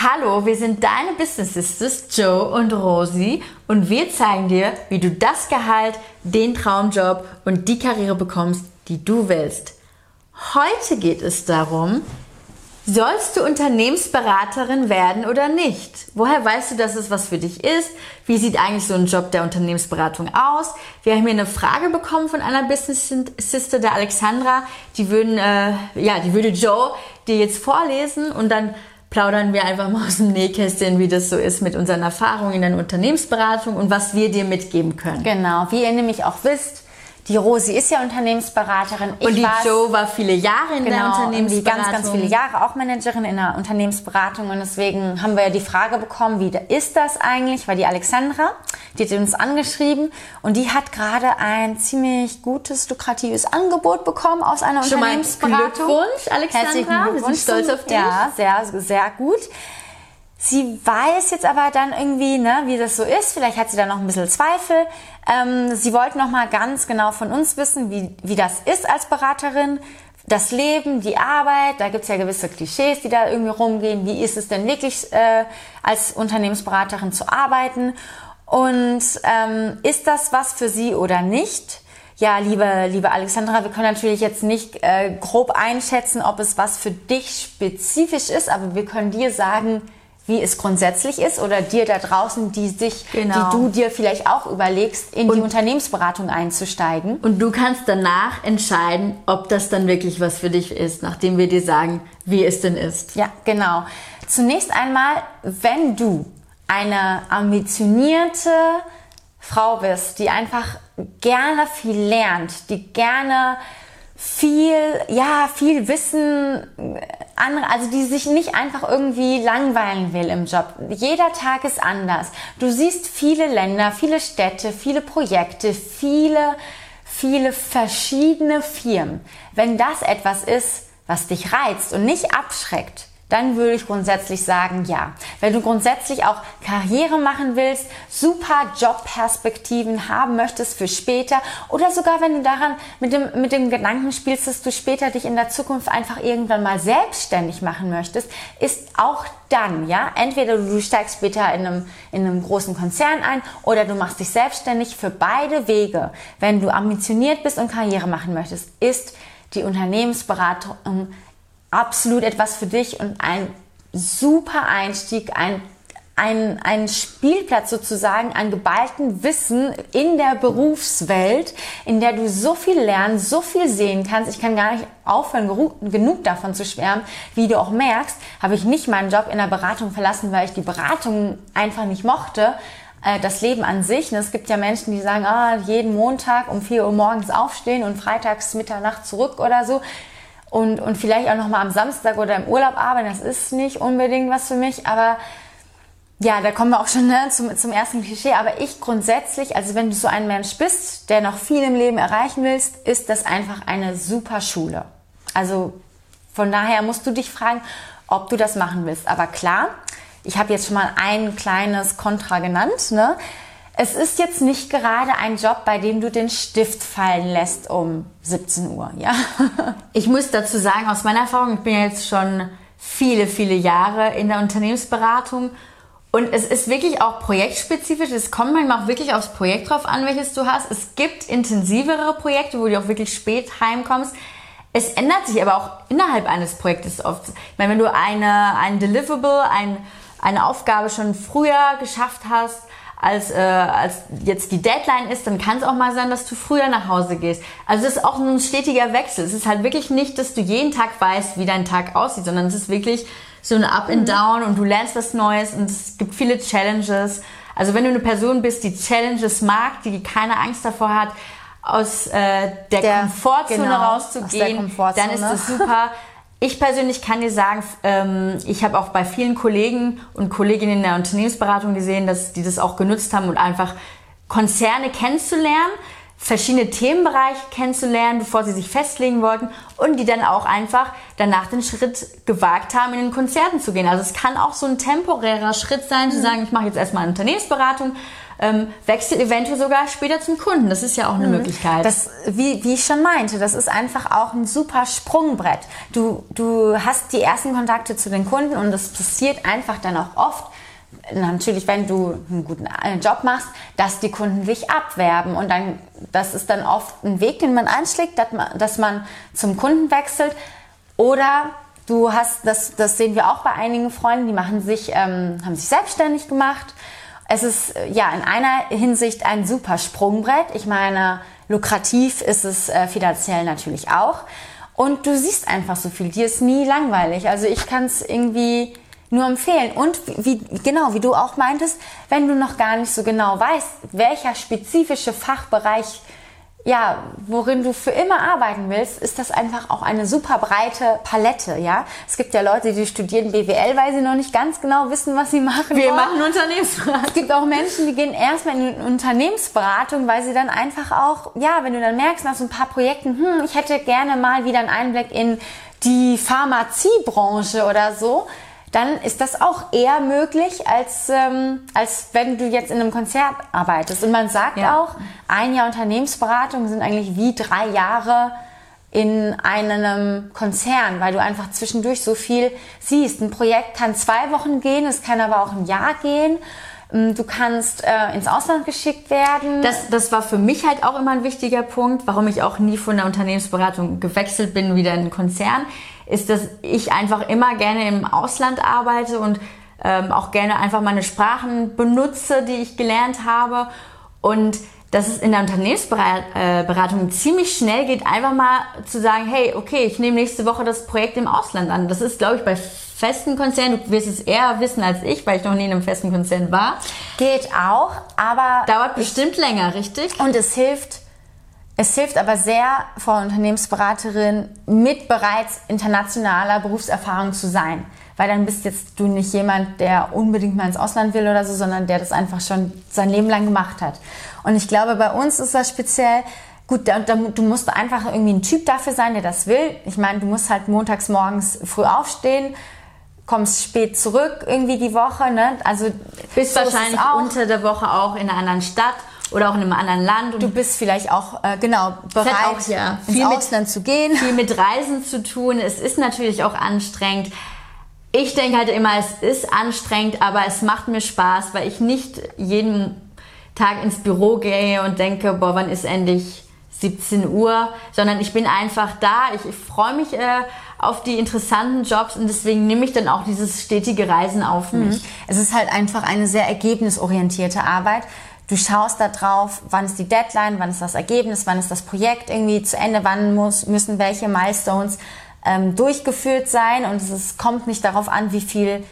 Hallo, wir sind deine Business Sisters Joe und Rosie und wir zeigen dir, wie du das Gehalt, den Traumjob und die Karriere bekommst, die du willst. Heute geht es darum, Sollst du Unternehmensberaterin werden oder nicht? Woher weißt du, dass es was für dich ist? Wie sieht eigentlich so ein Job der Unternehmensberatung aus? Wir haben hier eine Frage bekommen von einer Business Sister, der Alexandra. Die würden, äh, ja, die würde Joe dir jetzt vorlesen und dann plaudern wir einfach mal aus dem Nähkästchen, wie das so ist mit unseren Erfahrungen in der Unternehmensberatung und was wir dir mitgeben können. Genau, wie ihr nämlich auch wisst, die Rosi ist ja Unternehmensberaterin. Ich und die Joe war viele Jahre in genau, der Unternehmensberatung. Ganz, ganz viele Jahre auch Managerin in der Unternehmensberatung. Und deswegen haben wir ja die Frage bekommen, wie ist das eigentlich? Weil die Alexandra, die hat uns angeschrieben und die hat gerade ein ziemlich gutes, lukratives Angebot bekommen aus einer Schon Unternehmensberatung. Mal Glückwunsch, Alexandra. Herzlichen Glückwunsch. Wir sind stolz auf dich. Ja, sehr, sehr gut. Sie weiß jetzt aber dann irgendwie, ne, wie das so ist. Vielleicht hat sie da noch ein bisschen Zweifel. Ähm, sie wollte noch mal ganz genau von uns wissen, wie, wie das ist als Beraterin. Das Leben, die Arbeit, da gibt's ja gewisse Klischees, die da irgendwie rumgehen. Wie ist es denn wirklich, äh, als Unternehmensberaterin zu arbeiten? Und ähm, ist das was für sie oder nicht? Ja, liebe, liebe Alexandra, wir können natürlich jetzt nicht äh, grob einschätzen, ob es was für dich spezifisch ist, aber wir können dir sagen, wie es grundsätzlich ist oder dir da draußen, die sich, genau. die du dir vielleicht auch überlegst, in und, die Unternehmensberatung einzusteigen. Und du kannst danach entscheiden, ob das dann wirklich was für dich ist, nachdem wir dir sagen, wie es denn ist. Ja, genau. Zunächst einmal, wenn du eine ambitionierte Frau bist, die einfach gerne viel lernt, die gerne viel, ja, viel Wissen, andere, also die sich nicht einfach irgendwie langweilen will im Job. Jeder Tag ist anders. Du siehst viele Länder, viele Städte, viele Projekte, viele, viele verschiedene Firmen. Wenn das etwas ist, was dich reizt und nicht abschreckt, dann würde ich grundsätzlich sagen, ja. Wenn du grundsätzlich auch Karriere machen willst, super Jobperspektiven haben möchtest für später oder sogar wenn du daran mit dem, mit dem Gedanken spielst, dass du später dich in der Zukunft einfach irgendwann mal selbstständig machen möchtest, ist auch dann, ja, entweder du steigst später in einem, in einem großen Konzern ein oder du machst dich selbstständig. Für beide Wege, wenn du ambitioniert bist und Karriere machen möchtest, ist die Unternehmensberatung absolut etwas für dich und ein super Einstieg, ein ein, ein Spielplatz sozusagen an geballten Wissen in der Berufswelt, in der du so viel lernen, so viel sehen kannst. Ich kann gar nicht aufhören, genug davon zu schwärmen. Wie du auch merkst, habe ich nicht meinen Job in der Beratung verlassen, weil ich die Beratung einfach nicht mochte. Äh, das Leben an sich. Es gibt ja Menschen, die sagen, ah, jeden Montag um 4 Uhr morgens aufstehen und freitags Mitternacht zurück oder so und, und vielleicht auch noch mal am Samstag oder im Urlaub arbeiten. Das ist nicht unbedingt was für mich, aber ja, da kommen wir auch schon ne, zum, zum ersten Klischee. Aber ich grundsätzlich, also wenn du so ein Mensch bist, der noch viel im Leben erreichen willst, ist das einfach eine super Schule. Also von daher musst du dich fragen, ob du das machen willst. Aber klar, ich habe jetzt schon mal ein kleines Kontra genannt. Ne? Es ist jetzt nicht gerade ein Job, bei dem du den Stift fallen lässt um 17 Uhr, ja? Ich muss dazu sagen, aus meiner Erfahrung, ich bin ja jetzt schon viele, viele Jahre in der Unternehmensberatung und es ist wirklich auch projektspezifisch. Es kommt manchmal auch wirklich aufs Projekt drauf an, welches du hast. Es gibt intensivere Projekte, wo du auch wirklich spät heimkommst. Es ändert sich aber auch innerhalb eines Projektes oft. Ich meine, wenn du eine, ein Deliverable, ein, eine Aufgabe schon früher geschafft hast, als, äh, als jetzt die Deadline ist, dann kann es auch mal sein, dass du früher nach Hause gehst. Also es ist auch ein stetiger Wechsel. Es ist halt wirklich nicht, dass du jeden Tag weißt, wie dein Tag aussieht, sondern es ist wirklich so eine Up and mhm. Down und du lernst was Neues und es gibt viele Challenges. Also wenn du eine Person bist, die Challenges mag, die keine Angst davor hat, aus äh, der, der Komfortzone genau, rauszugehen, Komfortzone. dann ist das super. Ich persönlich kann dir sagen, ähm, ich habe auch bei vielen Kollegen und Kolleginnen in der Unternehmensberatung gesehen, dass die das auch genutzt haben und einfach Konzerne kennenzulernen, verschiedene Themenbereiche kennenzulernen, bevor sie sich festlegen wollten und die dann auch einfach danach den Schritt gewagt haben, in den Konzerten zu gehen. Also es kann auch so ein temporärer Schritt sein, zu mhm. sagen, ich mache jetzt erstmal eine Unternehmensberatung, ähm, wechsel eventuell sogar später zum Kunden. Das ist ja auch eine mhm. Möglichkeit. Das, wie, wie ich schon meinte, das ist einfach auch ein super Sprungbrett. Du, du hast die ersten Kontakte zu den Kunden und das passiert einfach dann auch oft, natürlich, wenn du einen guten äh, Job machst, dass die Kunden dich abwerben. Und dann, das ist dann oft ein Weg, den man einschlägt, dass man, dass man zum Kunden wechselt. Oder du hast, das, das sehen wir auch bei einigen Freunden, die machen sich, ähm, haben sich selbstständig gemacht. Es ist äh, ja in einer Hinsicht ein super Sprungbrett. Ich meine, lukrativ ist es äh, finanziell natürlich auch. Und du siehst einfach so viel. Dir ist nie langweilig. Also ich kann es irgendwie nur empfehlen. Und wie, genau, wie du auch meintest, wenn du noch gar nicht so genau weißt, welcher spezifische Fachbereich, ja, worin du für immer arbeiten willst, ist das einfach auch eine super breite Palette, ja. Es gibt ja Leute, die studieren BWL, weil sie noch nicht ganz genau wissen, was sie machen Wir wollen. machen Unternehmensberatung. Es gibt auch Menschen, die gehen erstmal in Unternehmensberatung, weil sie dann einfach auch, ja, wenn du dann merkst nach so ein paar Projekten, hm, ich hätte gerne mal wieder einen Einblick in die Pharmaziebranche oder so, dann ist das auch eher möglich, als, ähm, als wenn du jetzt in einem Konzert arbeitest. Und man sagt ja. auch, ein Jahr Unternehmensberatung sind eigentlich wie drei Jahre in einem Konzern, weil du einfach zwischendurch so viel siehst. Ein Projekt kann zwei Wochen gehen, es kann aber auch ein Jahr gehen. Ähm, du kannst äh, ins Ausland geschickt werden. Das, das war für mich halt auch immer ein wichtiger Punkt, warum ich auch nie von der Unternehmensberatung gewechselt bin, wieder in einen Konzern ist, dass ich einfach immer gerne im Ausland arbeite und ähm, auch gerne einfach meine Sprachen benutze, die ich gelernt habe. Und dass es in der Unternehmensberatung ziemlich schnell geht, einfach mal zu sagen, hey, okay, ich nehme nächste Woche das Projekt im Ausland an. Das ist, glaube ich, bei festen Konzernen, du wirst es eher wissen als ich, weil ich noch nie in einem festen Konzern war. Geht auch, aber... Dauert bestimmt länger, richtig? Und es hilft es hilft aber sehr, Frau Unternehmensberaterin mit bereits internationaler Berufserfahrung zu sein. Weil dann bist jetzt du nicht jemand, der unbedingt mal ins Ausland will oder so, sondern der das einfach schon sein Leben lang gemacht hat. Und ich glaube, bei uns ist das speziell, gut, da, da, du musst einfach irgendwie ein Typ dafür sein, der das will. Ich meine, du musst halt montags morgens früh aufstehen, kommst spät zurück irgendwie die Woche, ne? Also bist so wahrscheinlich unter der Woche auch in einer anderen Stadt oder auch in einem anderen Land. Und du bist vielleicht auch äh, genau bereit, auch, ja, ins Ausland mit, zu gehen. Viel mit Reisen zu tun. Es ist natürlich auch anstrengend. Ich denke halt immer, es ist anstrengend, aber es macht mir Spaß, weil ich nicht jeden Tag ins Büro gehe und denke, boah, wann ist endlich 17 Uhr, sondern ich bin einfach da. Ich, ich freue mich äh, auf die interessanten Jobs und deswegen nehme ich dann auch dieses stetige Reisen auf mich. Mhm. Es ist halt einfach eine sehr ergebnisorientierte Arbeit. Du schaust da drauf, wann ist die Deadline, wann ist das Ergebnis, wann ist das Projekt irgendwie zu Ende, wann muss, müssen welche Milestones ähm, durchgeführt sein und es ist, kommt nicht darauf an, wie viel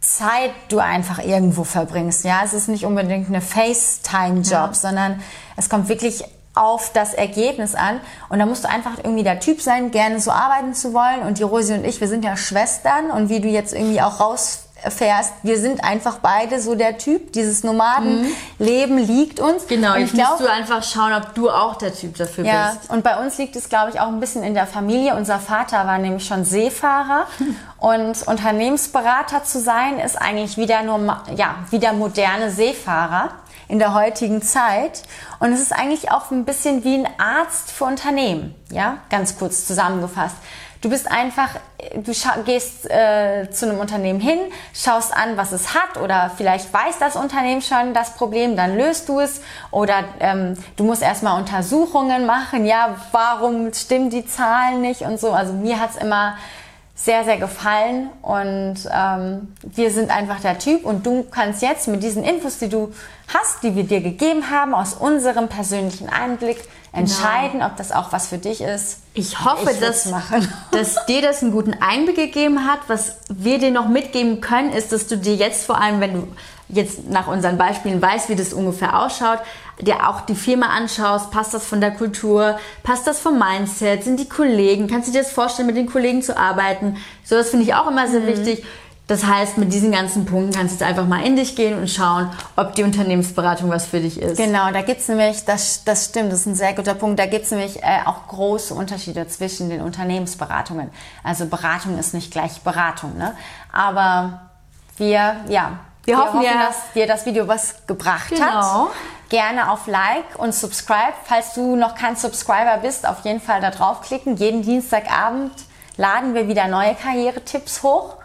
Zeit du einfach irgendwo verbringst. Ja, es ist nicht unbedingt eine FaceTime-Job, ja. sondern es kommt wirklich auf das Ergebnis an. Und da musst du einfach irgendwie der Typ sein, gerne so arbeiten zu wollen. Und die Rosi und ich, wir sind ja Schwestern. Und wie du jetzt irgendwie auch raus erfährst, wir sind einfach beide so der Typ, dieses Nomadenleben mhm. liegt uns. Genau, und jetzt glaub, musst du einfach schauen, ob du auch der Typ dafür ja, bist. Und bei uns liegt es, glaube ich, auch ein bisschen in der Familie. Unser Vater war nämlich schon Seefahrer und Unternehmensberater zu sein ist eigentlich wieder nur, ja, wieder moderne Seefahrer in der heutigen Zeit. Und es ist eigentlich auch ein bisschen wie ein Arzt für Unternehmen, ja, ganz kurz zusammengefasst. Du bist einfach, du gehst äh, zu einem Unternehmen hin, schaust an, was es hat oder vielleicht weiß das Unternehmen schon das Problem, dann löst du es oder ähm, du musst erstmal Untersuchungen machen, ja, warum stimmen die Zahlen nicht und so. Also mir hat's immer sehr, sehr gefallen und ähm, wir sind einfach der Typ und du kannst jetzt mit diesen Infos, die du hast, die wir dir gegeben haben, aus unserem persönlichen Einblick entscheiden, genau. ob das auch was für dich ist. Ich hoffe, ich dass, dass dir das einen guten Einblick gegeben hat. Was wir dir noch mitgeben können, ist, dass du dir jetzt vor allem, wenn du jetzt nach unseren Beispielen weißt, wie das ungefähr ausschaut, dir auch die Firma anschaust, passt das von der Kultur, passt das vom Mindset, sind die Kollegen, kannst du dir das vorstellen, mit den Kollegen zu arbeiten? So, das finde ich auch immer sehr mhm. wichtig. Das heißt, mit diesen ganzen Punkten kannst du jetzt einfach mal in dich gehen und schauen, ob die Unternehmensberatung was für dich ist. Genau, da gibt es nämlich, das, das stimmt, das ist ein sehr guter Punkt, da gibt es nämlich äh, auch große Unterschiede zwischen den Unternehmensberatungen. Also Beratung ist nicht gleich Beratung, ne? Aber wir, ja, wir, wir hoffen, hoffen ja, dass dir das Video was gebracht genau. hat. Genau gerne auf Like und Subscribe. Falls du noch kein Subscriber bist, auf jeden Fall da draufklicken. Jeden Dienstagabend laden wir wieder neue Karrieretipps hoch.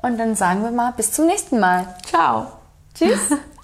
Und dann sagen wir mal bis zum nächsten Mal. Ciao. Tschüss.